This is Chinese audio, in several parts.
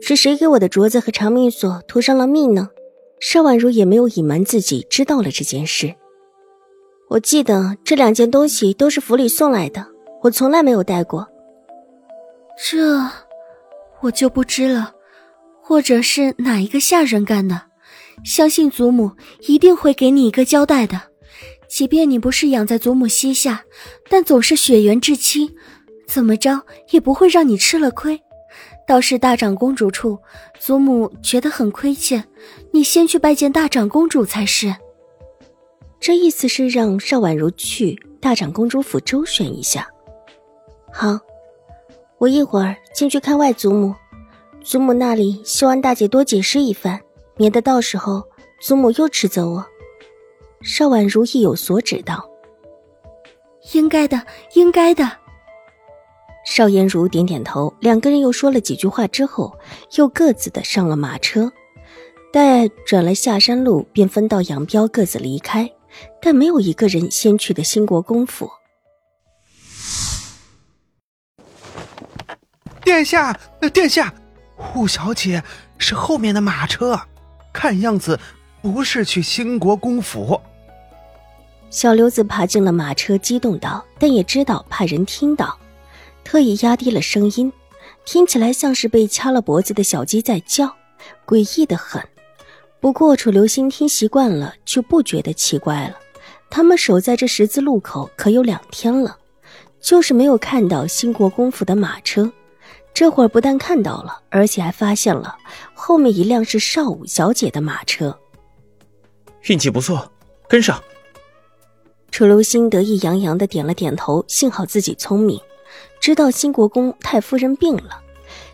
是谁给我的镯子和长命锁涂上了蜜呢？邵婉如也没有隐瞒自己知道了这件事。我记得这两件东西都是府里送来的，我从来没有带过。这我就不知了，或者是哪一个下人干的？相信祖母一定会给你一个交代的。即便你不是养在祖母膝下，但总是血缘至亲，怎么着也不会让你吃了亏。倒是大长公主处，祖母觉得很亏欠，你先去拜见大长公主才是。这意思是让邵婉如去大长公主府周旋一下。好，我一会儿进去看外祖母，祖母那里希望大姐多解释一番，免得到时候祖母又斥责我。邵婉如意有所指道：“应该的，应该的。”邵颜如点点头，两个人又说了几句话之后，又各自的上了马车。待转了下山路，便分道扬镳，各自离开。但没有一个人先去的兴国公府。殿下，殿下，扈小姐是后面的马车，看样子不是去兴国公府。小刘子爬进了马车，激动道：“但也知道怕人听到。”特意压低了声音，听起来像是被掐了脖子的小鸡在叫，诡异的很。不过楚留心听习惯了，就不觉得奇怪了。他们守在这十字路口可有两天了，就是没有看到兴国公府的马车。这会儿不但看到了，而且还发现了后面一辆是少武小姐的马车。运气不错，跟上。楚留心得意洋洋的点了点头，幸好自己聪明。知道新国公太夫人病了，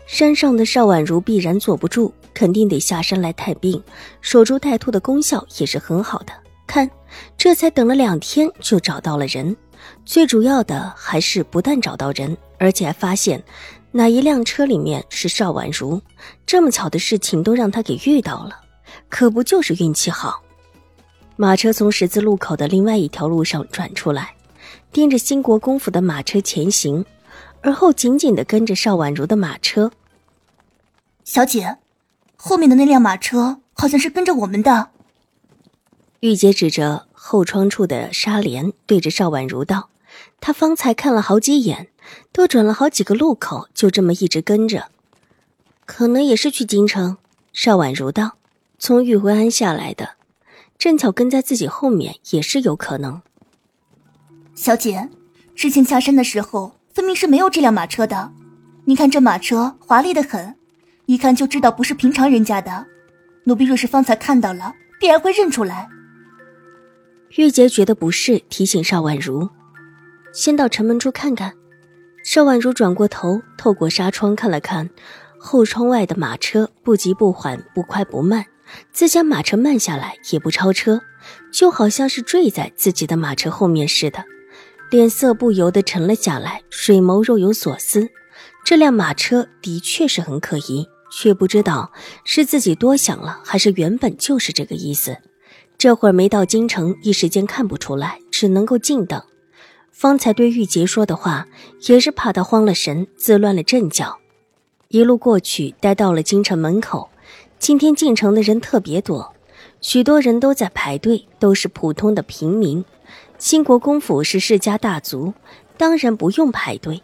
山上的邵婉如必然坐不住，肯定得下山来探病，守株待兔的功效也是很好的。看，这才等了两天就找到了人，最主要的还是不但找到人，而且还发现哪一辆车里面是邵婉如。这么巧的事情都让他给遇到了，可不就是运气好？马车从十字路口的另外一条路上转出来，盯着兴国公府的马车前行。而后紧紧的跟着邵婉如的马车。小姐，后面的那辆马车好像是跟着我们的。玉姐指着后窗处的纱帘，对着邵婉如道：“她方才看了好几眼，都转了好几个路口，就这么一直跟着，可能也是去京城。”邵婉如道：“从玉回庵下来的，正巧跟在自己后面，也是有可能。”小姐，之前下山的时候。分明是没有这辆马车的，你看这马车华丽的很，一看就知道不是平常人家的。奴婢若是方才看到了，必然会认出来。玉洁觉得不是，提醒邵婉如，先到城门处看看。邵婉如转过头，透过纱窗看了看后窗外的马车，不急不缓，不快不慢。自家马车慢下来，也不超车，就好像是坠在自己的马车后面似的。脸色不由得沉了下来，水眸若有所思。这辆马车的确是很可疑，却不知道是自己多想了，还是原本就是这个意思。这会儿没到京城，一时间看不出来，只能够静等。方才对玉洁说的话，也是怕他慌了神，自乱了阵脚。一路过去，待到了京城门口，今天进城的人特别多，许多人都在排队，都是普通的平民。兴国公府是世家大族，当然不用排队。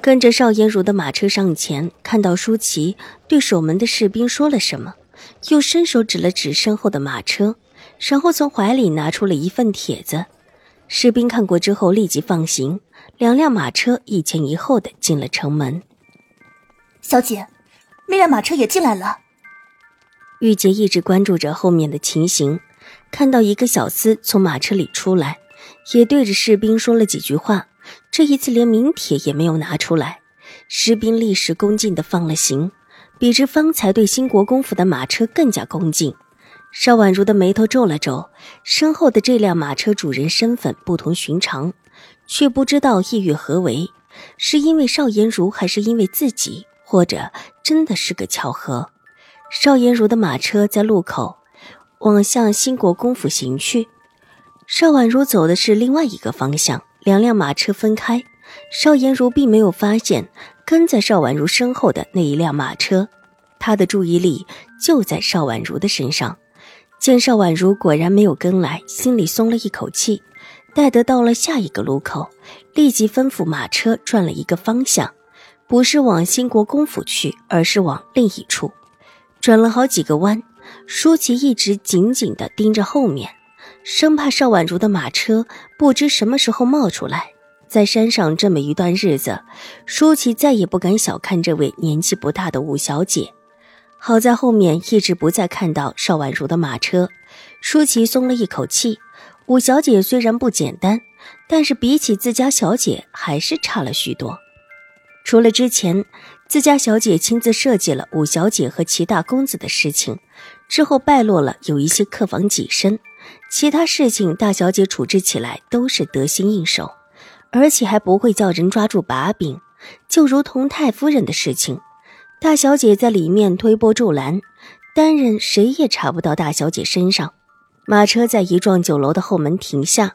跟着邵颜如的马车上前，看到舒淇对守门的士兵说了什么，又伸手指了指身后的马车，然后从怀里拿出了一份帖子。士兵看过之后立即放行，两辆马车一前一后的进了城门。小姐，那辆马车也进来了。玉洁一直关注着后面的情形。看到一个小厮从马车里出来，也对着士兵说了几句话。这一次连名帖也没有拿出来，士兵立时恭敬地放了行，比之方才对兴国公府的马车更加恭敬。邵婉如的眉头皱了皱，身后的这辆马车主人身份不同寻常，却不知道意欲何为，是因为邵颜如，还是因为自己，或者真的是个巧合？邵颜如的马车在路口往向新国公府行去，邵婉如走的是另外一个方向，两辆马车分开，邵颜如并没有发现跟在邵婉如身后的那一辆马车，他的注意力就在邵婉如的身上。见邵婉如果然没有跟来，心里松了一口气。待得到了下一个路口，立即吩咐马车转了一个方向，不是往新国公府去，而是往另一处。转了好几个弯，舒淇一直紧紧地盯着后面，生怕邵婉如的马车不知什么时候冒出来。在山上这么一段日子，舒淇再也不敢小看这位年纪不大的五小姐。好在后面一直不再看到邵婉如的马车，舒淇松了一口气。五小姐虽然不简单，但是比起自家小姐还是差了许多。除了之前自家小姐亲自设计了五小姐和齐大公子的事情，之后败落了有一些客房挤身，其他事情大小姐处置起来都是得心应手，而且还不会叫人抓住把柄，就如同太夫人的事情。大小姐在里面推波助澜，担任谁也查不到大小姐身上。马车在一幢酒楼的后门停下，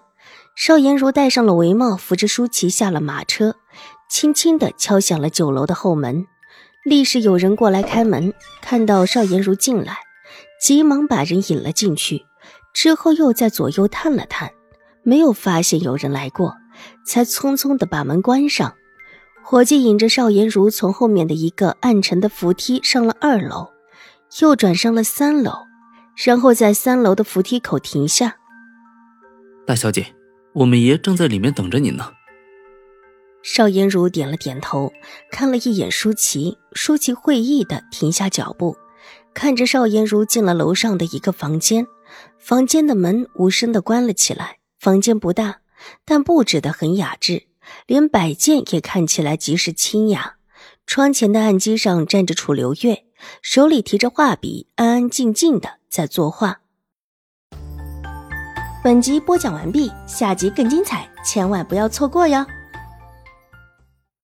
邵颜如戴上了帷帽，扶着舒淇下了马车，轻轻地敲响了酒楼的后门。立时有人过来开门，看到邵颜如进来，急忙把人引了进去，之后又在左右探了探，没有发现有人来过，才匆匆的把门关上。伙计引着邵颜如从后面的一个暗沉的扶梯上了二楼，又转上了三楼，然后在三楼的扶梯口停下。大小姐，我们爷正在里面等着你呢。邵颜如点了点头，看了一眼舒淇，舒淇会意的停下脚步，看着邵颜如进了楼上的一个房间，房间的门无声的关了起来。房间不大，但布置的很雅致。连摆件也看起来极是清雅。窗前的案几上站着楚留月，手里提着画笔，安安静静的在作画。本集播讲完毕，下集更精彩，千万不要错过哟。